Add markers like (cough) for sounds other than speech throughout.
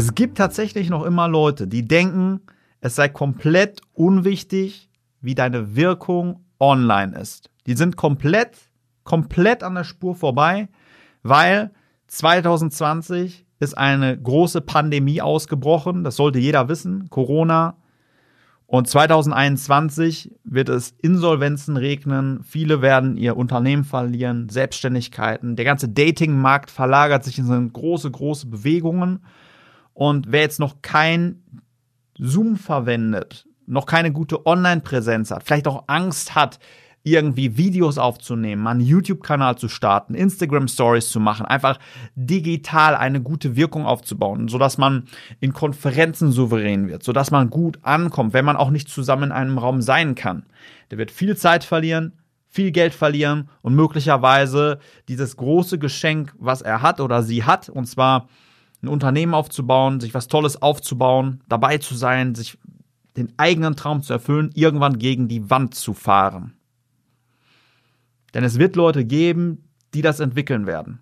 Es gibt tatsächlich noch immer Leute, die denken, es sei komplett unwichtig, wie deine Wirkung online ist. Die sind komplett, komplett an der Spur vorbei, weil 2020 ist eine große Pandemie ausgebrochen. Das sollte jeder wissen. Corona. Und 2021 wird es Insolvenzen regnen. Viele werden ihr Unternehmen verlieren, Selbstständigkeiten. Der ganze Datingmarkt verlagert sich in große, große Bewegungen. Und wer jetzt noch kein Zoom verwendet, noch keine gute Online-Präsenz hat, vielleicht auch Angst hat, irgendwie Videos aufzunehmen, einen YouTube-Kanal zu starten, Instagram-Stories zu machen, einfach digital eine gute Wirkung aufzubauen, sodass man in Konferenzen souverän wird, sodass man gut ankommt, wenn man auch nicht zusammen in einem Raum sein kann. Der wird viel Zeit verlieren, viel Geld verlieren und möglicherweise dieses große Geschenk, was er hat oder sie hat, und zwar ein Unternehmen aufzubauen, sich was Tolles aufzubauen, dabei zu sein, sich den eigenen Traum zu erfüllen, irgendwann gegen die Wand zu fahren. Denn es wird Leute geben, die das entwickeln werden.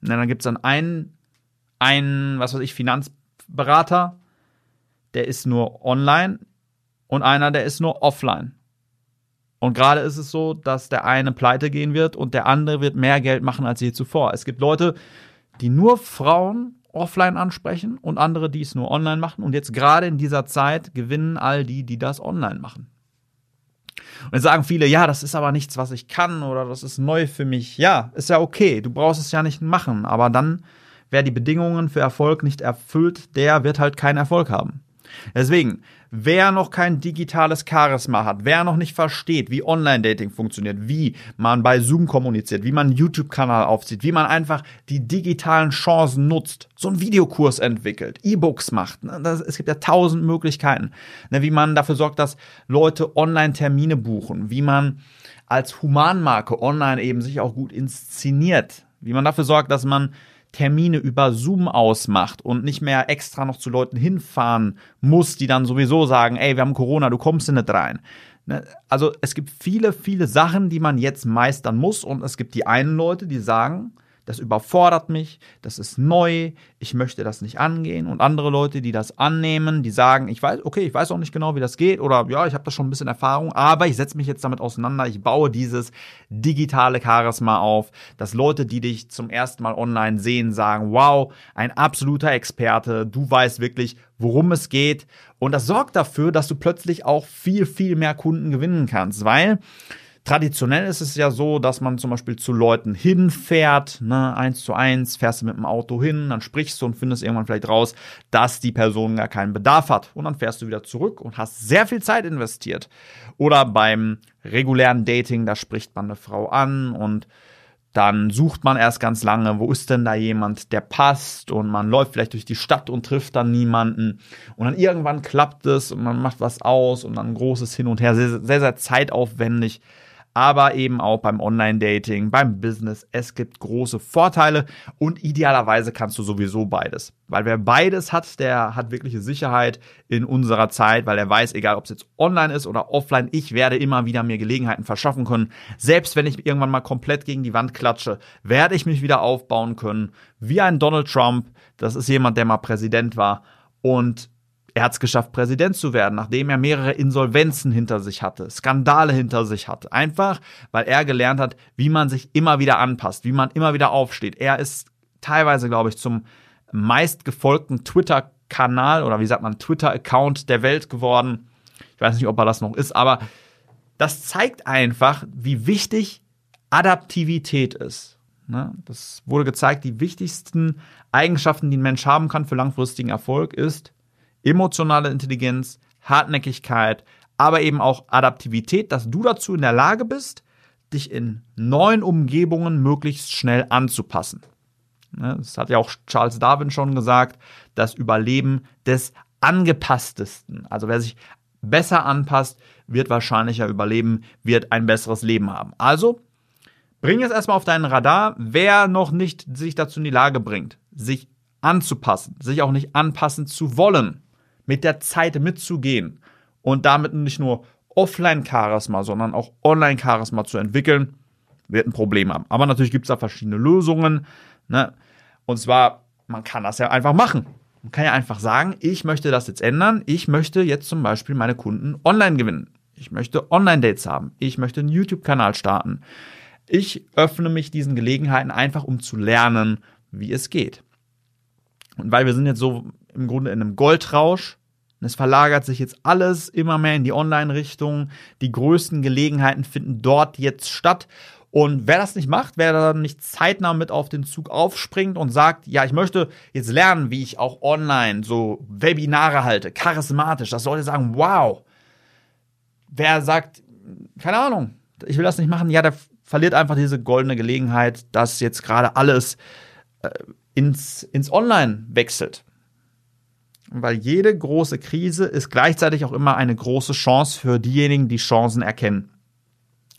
Und dann gibt es dann einen, einen, was weiß ich, Finanzberater, der ist nur online und einer, der ist nur offline. Und gerade ist es so, dass der eine pleite gehen wird und der andere wird mehr Geld machen als je zuvor. Es gibt Leute, die nur Frauen offline ansprechen und andere, die es nur online machen. Und jetzt gerade in dieser Zeit gewinnen all die, die das online machen. Und jetzt sagen viele, ja, das ist aber nichts, was ich kann oder das ist neu für mich. Ja, ist ja okay, du brauchst es ja nicht machen. Aber dann, wer die Bedingungen für Erfolg nicht erfüllt, der wird halt keinen Erfolg haben. Deswegen, wer noch kein digitales Charisma hat, wer noch nicht versteht, wie Online-Dating funktioniert, wie man bei Zoom kommuniziert, wie man einen YouTube-Kanal aufzieht, wie man einfach die digitalen Chancen nutzt, so einen Videokurs entwickelt, E-Books macht. Ne, es gibt ja tausend Möglichkeiten, ne, wie man dafür sorgt, dass Leute Online-Termine buchen, wie man als Humanmarke online eben sich auch gut inszeniert, wie man dafür sorgt, dass man Termine über Zoom ausmacht und nicht mehr extra noch zu Leuten hinfahren muss, die dann sowieso sagen, ey, wir haben Corona, du kommst nicht rein. Ne? Also es gibt viele, viele Sachen, die man jetzt meistern muss und es gibt die einen Leute, die sagen, das überfordert mich, das ist neu, ich möchte das nicht angehen. Und andere Leute, die das annehmen, die sagen, ich weiß, okay, ich weiß auch nicht genau, wie das geht oder ja, ich habe da schon ein bisschen Erfahrung, aber ich setze mich jetzt damit auseinander, ich baue dieses digitale Charisma auf, dass Leute, die dich zum ersten Mal online sehen, sagen, wow, ein absoluter Experte, du weißt wirklich, worum es geht. Und das sorgt dafür, dass du plötzlich auch viel, viel mehr Kunden gewinnen kannst, weil Traditionell ist es ja so, dass man zum Beispiel zu Leuten hinfährt, ne, eins zu eins, fährst du mit dem Auto hin, dann sprichst du und findest irgendwann vielleicht raus, dass die Person gar keinen Bedarf hat. Und dann fährst du wieder zurück und hast sehr viel Zeit investiert. Oder beim regulären Dating, da spricht man eine Frau an und dann sucht man erst ganz lange, wo ist denn da jemand, der passt und man läuft vielleicht durch die Stadt und trifft dann niemanden und dann irgendwann klappt es und man macht was aus und dann großes Hin und Her, sehr, sehr, sehr zeitaufwendig aber eben auch beim Online-Dating, beim Business. Es gibt große Vorteile und idealerweise kannst du sowieso beides. Weil wer beides hat, der hat wirkliche Sicherheit in unserer Zeit, weil er weiß, egal ob es jetzt online ist oder offline, ich werde immer wieder mir Gelegenheiten verschaffen können. Selbst wenn ich irgendwann mal komplett gegen die Wand klatsche, werde ich mich wieder aufbauen können. Wie ein Donald Trump. Das ist jemand, der mal Präsident war. Und er hat es geschafft, Präsident zu werden, nachdem er mehrere Insolvenzen hinter sich hatte, Skandale hinter sich hatte. Einfach, weil er gelernt hat, wie man sich immer wieder anpasst, wie man immer wieder aufsteht. Er ist teilweise, glaube ich, zum meistgefolgten Twitter-Kanal oder wie sagt man, Twitter-Account der Welt geworden. Ich weiß nicht, ob er das noch ist, aber das zeigt einfach, wie wichtig Adaptivität ist. Ne? Das wurde gezeigt, die wichtigsten Eigenschaften, die ein Mensch haben kann für langfristigen Erfolg, ist emotionale Intelligenz, Hartnäckigkeit, aber eben auch Adaptivität, dass du dazu in der Lage bist, dich in neuen Umgebungen möglichst schnell anzupassen. Ne, das hat ja auch Charles Darwin schon gesagt, das Überleben des angepasstesten. Also wer sich besser anpasst, wird wahrscheinlicher überleben, wird ein besseres Leben haben. Also bring es erstmal auf deinen Radar, wer noch nicht sich dazu in die Lage bringt, sich anzupassen, sich auch nicht anpassen zu wollen, mit der Zeit mitzugehen und damit nicht nur Offline-Charisma, sondern auch Online-Charisma zu entwickeln, wird ein Problem haben. Aber natürlich gibt es da verschiedene Lösungen. Ne? Und zwar, man kann das ja einfach machen. Man kann ja einfach sagen, ich möchte das jetzt ändern. Ich möchte jetzt zum Beispiel meine Kunden online gewinnen. Ich möchte Online-Dates haben. Ich möchte einen YouTube-Kanal starten. Ich öffne mich diesen Gelegenheiten einfach, um zu lernen, wie es geht. Und weil wir sind jetzt so im Grunde in einem Goldrausch, es verlagert sich jetzt alles immer mehr in die Online-Richtung. Die größten Gelegenheiten finden dort jetzt statt. Und wer das nicht macht, wer da nicht zeitnah mit auf den Zug aufspringt und sagt, ja, ich möchte jetzt lernen, wie ich auch online so Webinare halte, charismatisch, das sollte sagen, wow. Wer sagt, keine Ahnung, ich will das nicht machen, ja, der verliert einfach diese goldene Gelegenheit, dass jetzt gerade alles äh, ins, ins Online wechselt. Weil jede große Krise ist gleichzeitig auch immer eine große Chance für diejenigen, die Chancen erkennen.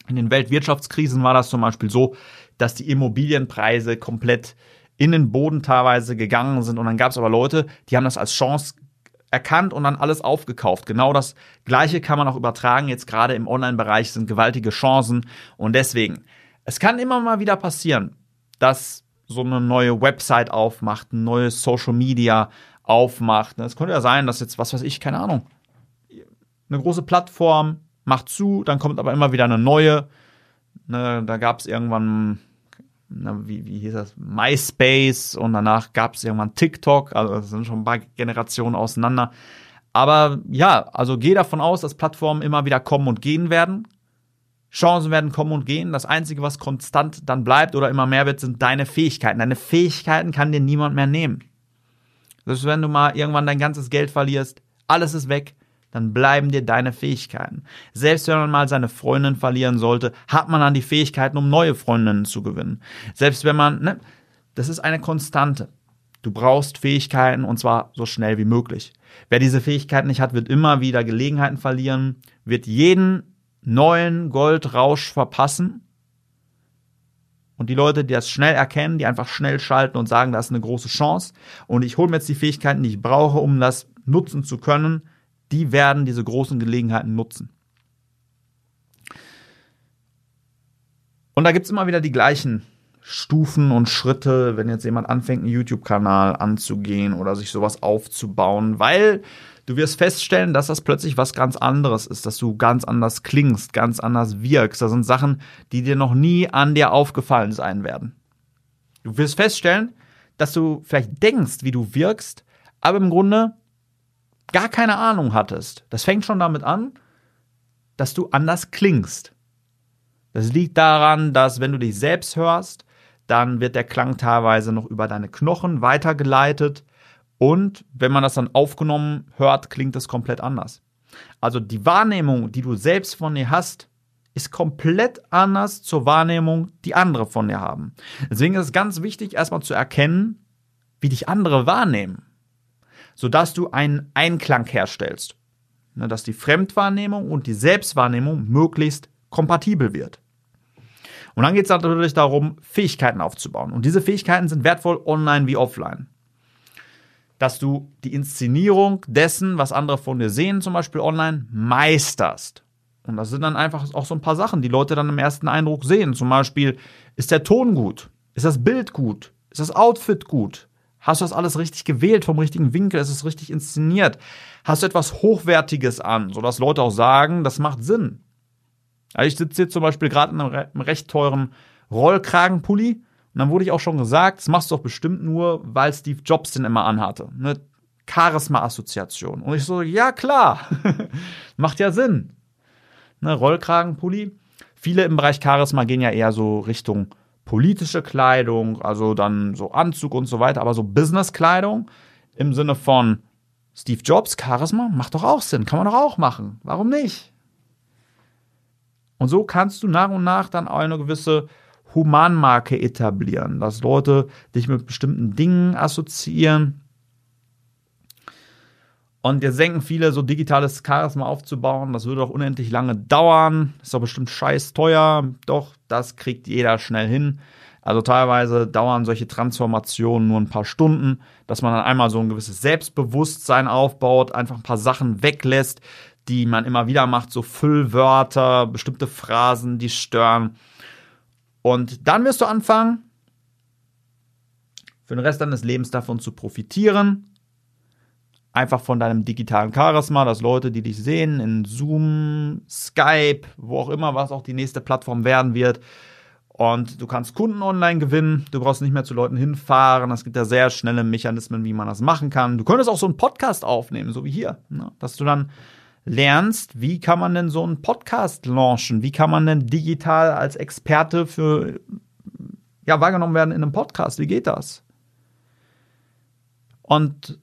In den Weltwirtschaftskrisen war das zum Beispiel so, dass die Immobilienpreise komplett in den Boden teilweise gegangen sind. Und dann gab es aber Leute, die haben das als Chance erkannt und dann alles aufgekauft. Genau das Gleiche kann man auch übertragen. Jetzt gerade im Online-Bereich sind gewaltige Chancen. Und deswegen, es kann immer mal wieder passieren, dass so eine neue Website aufmacht, ein neues Social Media aufmacht. Es könnte ja sein, dass jetzt, was weiß ich, keine Ahnung, eine große Plattform macht zu, dann kommt aber immer wieder eine neue. Ne, da gab es irgendwann, na, wie, wie hieß das, MySpace und danach gab es irgendwann TikTok, also das sind schon ein paar Generationen auseinander. Aber ja, also geh davon aus, dass Plattformen immer wieder kommen und gehen werden. Chancen werden kommen und gehen. Das Einzige, was konstant dann bleibt oder immer mehr wird, sind deine Fähigkeiten. Deine Fähigkeiten kann dir niemand mehr nehmen. Selbst wenn du mal irgendwann dein ganzes Geld verlierst, alles ist weg, dann bleiben dir deine Fähigkeiten. Selbst wenn man mal seine Freundin verlieren sollte, hat man dann die Fähigkeiten, um neue Freundinnen zu gewinnen. Selbst wenn man, ne, das ist eine Konstante. Du brauchst Fähigkeiten und zwar so schnell wie möglich. Wer diese Fähigkeiten nicht hat, wird immer wieder Gelegenheiten verlieren, wird jeden neuen Goldrausch verpassen. Und die Leute, die das schnell erkennen, die einfach schnell schalten und sagen, das ist eine große Chance und ich hole mir jetzt die Fähigkeiten, die ich brauche, um das nutzen zu können, die werden diese großen Gelegenheiten nutzen. Und da gibt es immer wieder die gleichen Stufen und Schritte, wenn jetzt jemand anfängt, einen YouTube-Kanal anzugehen oder sich sowas aufzubauen, weil du wirst feststellen, dass das plötzlich was ganz anderes ist, dass du ganz anders klingst, ganz anders wirkst. Das sind Sachen, die dir noch nie an dir aufgefallen sein werden. Du wirst feststellen, dass du vielleicht denkst, wie du wirkst, aber im Grunde gar keine Ahnung hattest. Das fängt schon damit an, dass du anders klingst. Das liegt daran, dass wenn du dich selbst hörst, dann wird der Klang teilweise noch über deine Knochen weitergeleitet und wenn man das dann aufgenommen hört, klingt es komplett anders. Also die Wahrnehmung, die du selbst von dir hast, ist komplett anders zur Wahrnehmung, die andere von dir haben. Deswegen ist es ganz wichtig, erstmal zu erkennen, wie dich andere wahrnehmen sodass du einen Einklang herstellst. Ne, dass die Fremdwahrnehmung und die Selbstwahrnehmung möglichst kompatibel wird. Und dann geht es natürlich darum, Fähigkeiten aufzubauen. Und diese Fähigkeiten sind wertvoll online wie offline. Dass du die Inszenierung dessen, was andere von dir sehen, zum Beispiel online, meisterst. Und das sind dann einfach auch so ein paar Sachen, die Leute dann im ersten Eindruck sehen. Zum Beispiel, ist der Ton gut? Ist das Bild gut? Ist das Outfit gut? Hast du das alles richtig gewählt vom richtigen Winkel? Ist es richtig inszeniert? Hast du etwas Hochwertiges an, sodass Leute auch sagen, das macht Sinn? Also ich sitze jetzt zum Beispiel gerade in einem, recht teuren Rollkragenpulli und dann wurde ich auch schon gesagt, das machst du doch bestimmt nur, weil Steve Jobs den immer anhatte. Eine Charisma-Assoziation. Und ich so, ja klar, (laughs) macht ja Sinn. Ne, Rollkragenpulli. Viele im Bereich Charisma gehen ja eher so Richtung politische Kleidung, also dann so Anzug und so weiter, aber so Business-Kleidung im Sinne von Steve Jobs, Charisma, macht doch auch Sinn, kann man doch auch machen. Warum nicht? Und so kannst du nach und nach dann auch eine gewisse Humanmarke etablieren, dass Leute dich mit bestimmten Dingen assoziieren. Und jetzt denken viele, so digitales Charisma aufzubauen, das würde doch unendlich lange dauern, ist doch bestimmt scheiß teuer. Doch, das kriegt jeder schnell hin. Also teilweise dauern solche Transformationen nur ein paar Stunden, dass man dann einmal so ein gewisses Selbstbewusstsein aufbaut, einfach ein paar Sachen weglässt, die man immer wieder macht, so Füllwörter, bestimmte Phrasen, die stören. Und dann wirst du anfangen, für den Rest deines Lebens davon zu profitieren. Einfach von deinem digitalen Charisma, dass Leute, die dich sehen, in Zoom, Skype, wo auch immer, was auch die nächste Plattform werden wird, und du kannst Kunden online gewinnen. Du brauchst nicht mehr zu Leuten hinfahren. Es gibt ja sehr schnelle Mechanismen, wie man das machen kann. Du könntest auch so einen Podcast aufnehmen, so wie hier. Ne? Dass du dann lernst, wie kann man denn so einen Podcast launchen? Wie kann man denn digital als Experte für, ja, wahrgenommen werden in einem Podcast? Wie geht das? Und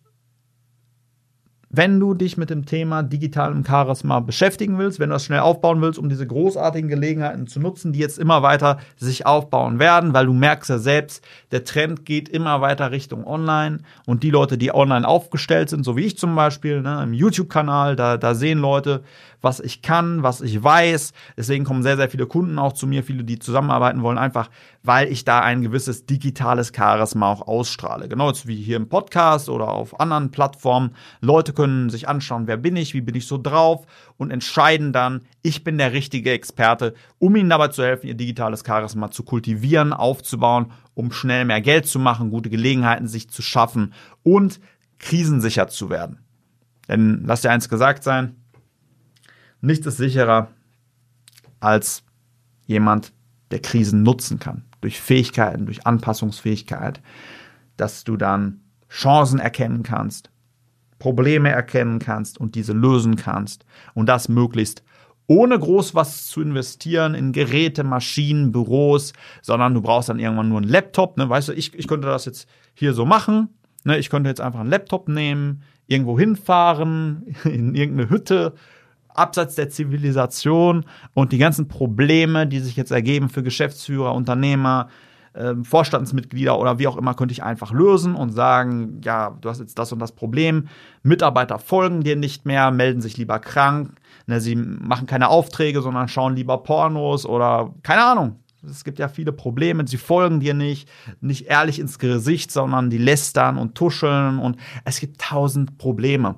wenn du dich mit dem Thema digitalem Charisma beschäftigen willst, wenn du das schnell aufbauen willst, um diese großartigen Gelegenheiten zu nutzen, die jetzt immer weiter sich aufbauen werden, weil du merkst ja selbst, der Trend geht immer weiter Richtung Online und die Leute, die online aufgestellt sind, so wie ich zum Beispiel, ne, im YouTube-Kanal, da, da sehen Leute, was ich kann, was ich weiß. Deswegen kommen sehr, sehr viele Kunden auch zu mir, viele, die zusammenarbeiten wollen, einfach weil ich da ein gewisses digitales Charisma auch ausstrahle. Genau wie hier im Podcast oder auf anderen Plattformen. Leute können sich anschauen, wer bin ich, wie bin ich so drauf und entscheiden dann, ich bin der richtige Experte, um ihnen dabei zu helfen, ihr digitales Charisma zu kultivieren, aufzubauen, um schnell mehr Geld zu machen, gute Gelegenheiten sich zu schaffen und krisensicher zu werden. Denn lass dir eins gesagt sein, nichts ist sicherer als jemand, der Krisen nutzen kann durch Fähigkeiten, durch Anpassungsfähigkeit, dass du dann Chancen erkennen kannst, Probleme erkennen kannst und diese lösen kannst und das möglichst ohne groß was zu investieren in Geräte, Maschinen, Büros, sondern du brauchst dann irgendwann nur einen Laptop. Ne? Weißt du, ich, ich könnte das jetzt hier so machen. Ne? Ich könnte jetzt einfach einen Laptop nehmen, irgendwo hinfahren, (laughs) in irgendeine Hütte abseits der Zivilisation und die ganzen Probleme, die sich jetzt ergeben für Geschäftsführer, Unternehmer, äh, Vorstandsmitglieder oder wie auch immer, könnte ich einfach lösen und sagen, ja, du hast jetzt das und das Problem. Mitarbeiter folgen dir nicht mehr, melden sich lieber krank, ne, sie machen keine Aufträge, sondern schauen lieber Pornos oder keine Ahnung. Es gibt ja viele Probleme, sie folgen dir nicht, nicht ehrlich ins Gesicht, sondern die lästern und tuscheln und es gibt tausend Probleme.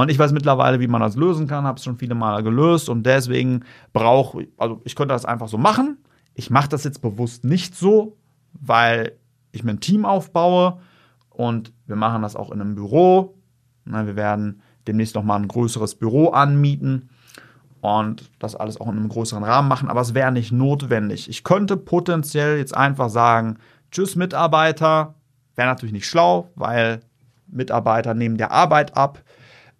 Und ich weiß mittlerweile, wie man das lösen kann, habe es schon viele Mal gelöst und deswegen brauche, also ich könnte das einfach so machen. Ich mache das jetzt bewusst nicht so, weil ich mir ein Team aufbaue und wir machen das auch in einem Büro. Wir werden demnächst nochmal ein größeres Büro anmieten und das alles auch in einem größeren Rahmen machen, aber es wäre nicht notwendig. Ich könnte potenziell jetzt einfach sagen, tschüss Mitarbeiter, wäre natürlich nicht schlau, weil Mitarbeiter nehmen der Arbeit ab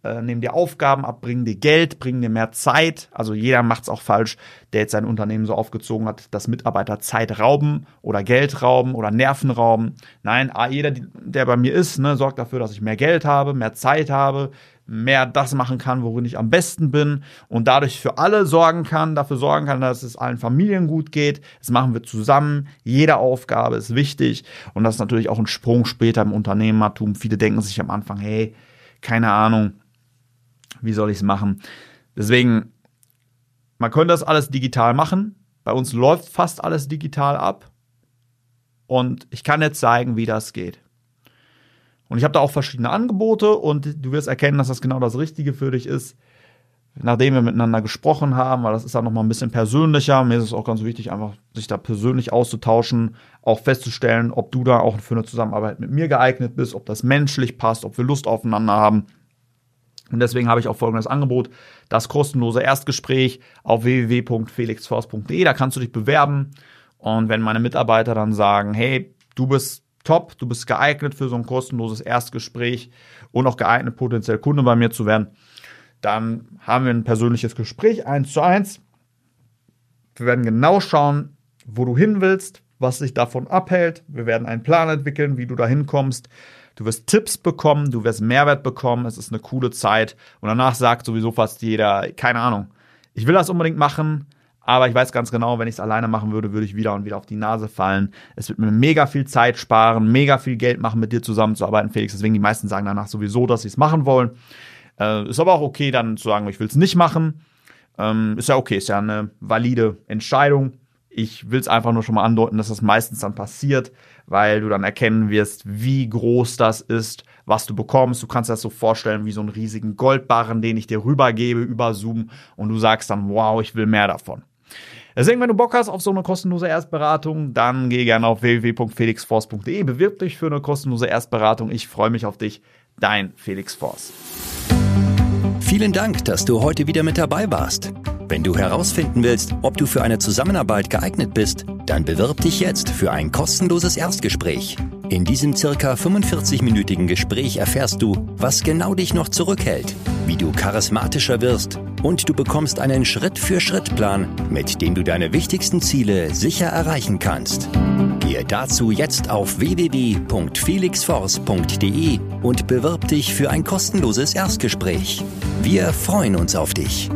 äh, nehmen dir Aufgaben ab, bringen dir Geld, bringen dir mehr Zeit. Also jeder macht es auch falsch, der jetzt sein Unternehmen so aufgezogen hat, dass Mitarbeiter Zeit rauben oder Geld rauben oder Nerven rauben. Nein, jeder, der bei mir ist, ne, sorgt dafür, dass ich mehr Geld habe, mehr Zeit habe, mehr das machen kann, worin ich am besten bin und dadurch für alle sorgen kann, dafür sorgen kann, dass es allen Familien gut geht. Das machen wir zusammen. Jede Aufgabe ist wichtig und das ist natürlich auch ein Sprung später im Unternehmertum. Viele denken sich am Anfang, hey, keine Ahnung, wie soll ich es machen? Deswegen, man könnte das alles digital machen. Bei uns läuft fast alles digital ab. Und ich kann jetzt zeigen, wie das geht. Und ich habe da auch verschiedene Angebote und du wirst erkennen, dass das genau das Richtige für dich ist, nachdem wir miteinander gesprochen haben, weil das ist dann nochmal ein bisschen persönlicher. Mir ist es auch ganz wichtig, einfach sich da persönlich auszutauschen, auch festzustellen, ob du da auch für eine Zusammenarbeit mit mir geeignet bist, ob das menschlich passt, ob wir Lust aufeinander haben. Und deswegen habe ich auch folgendes Angebot, das kostenlose Erstgespräch auf www.felixforce.de. Da kannst du dich bewerben. Und wenn meine Mitarbeiter dann sagen, hey, du bist top, du bist geeignet für so ein kostenloses Erstgespräch und auch geeignet, potenziell Kunde bei mir zu werden, dann haben wir ein persönliches Gespräch, eins zu eins. Wir werden genau schauen, wo du hin willst, was sich davon abhält. Wir werden einen Plan entwickeln, wie du da hinkommst. Du wirst Tipps bekommen, du wirst Mehrwert bekommen, es ist eine coole Zeit. Und danach sagt sowieso fast jeder, keine Ahnung, ich will das unbedingt machen, Aber ich weiß ganz genau, wenn ich es alleine machen würde, würde ich wieder und wieder auf die Nase fallen. Es wird mir mega viel Zeit sparen, mega viel Geld machen, mit dir zusammenzuarbeiten, Felix. Deswegen die meisten sagen danach sowieso, dass sie es machen wollen. Äh, ist aber auch okay, dann zu sagen, ich will es nicht machen. Ähm, ist ja okay, ist ja eine valide Entscheidung. Ich will es einfach nur schon mal andeuten, dass das meistens dann passiert, weil du dann erkennen wirst, wie groß das ist, was du bekommst. Du kannst dir das so vorstellen wie so einen riesigen Goldbarren, den ich dir rübergebe über Zoom und du sagst dann, wow, ich will mehr davon. Deswegen, wenn du Bock hast auf so eine kostenlose Erstberatung, dann geh gerne auf www.felixforce.de, bewirb dich für eine kostenlose Erstberatung. Ich freue mich auf dich, dein Felix Force. Vielen Dank, dass du heute wieder mit dabei warst. Wenn du herausfinden willst, ob du für eine Zusammenarbeit geeignet bist, dann bewirb dich jetzt für ein kostenloses Erstgespräch. In diesem circa 45-minütigen Gespräch erfährst du, was genau dich noch zurückhält, wie du charismatischer wirst und du bekommst einen Schritt-für-Schritt-Plan, mit dem du deine wichtigsten Ziele sicher erreichen kannst. Gehe dazu jetzt auf www.felixforce.de und bewirb dich für ein kostenloses Erstgespräch. Wir freuen uns auf dich.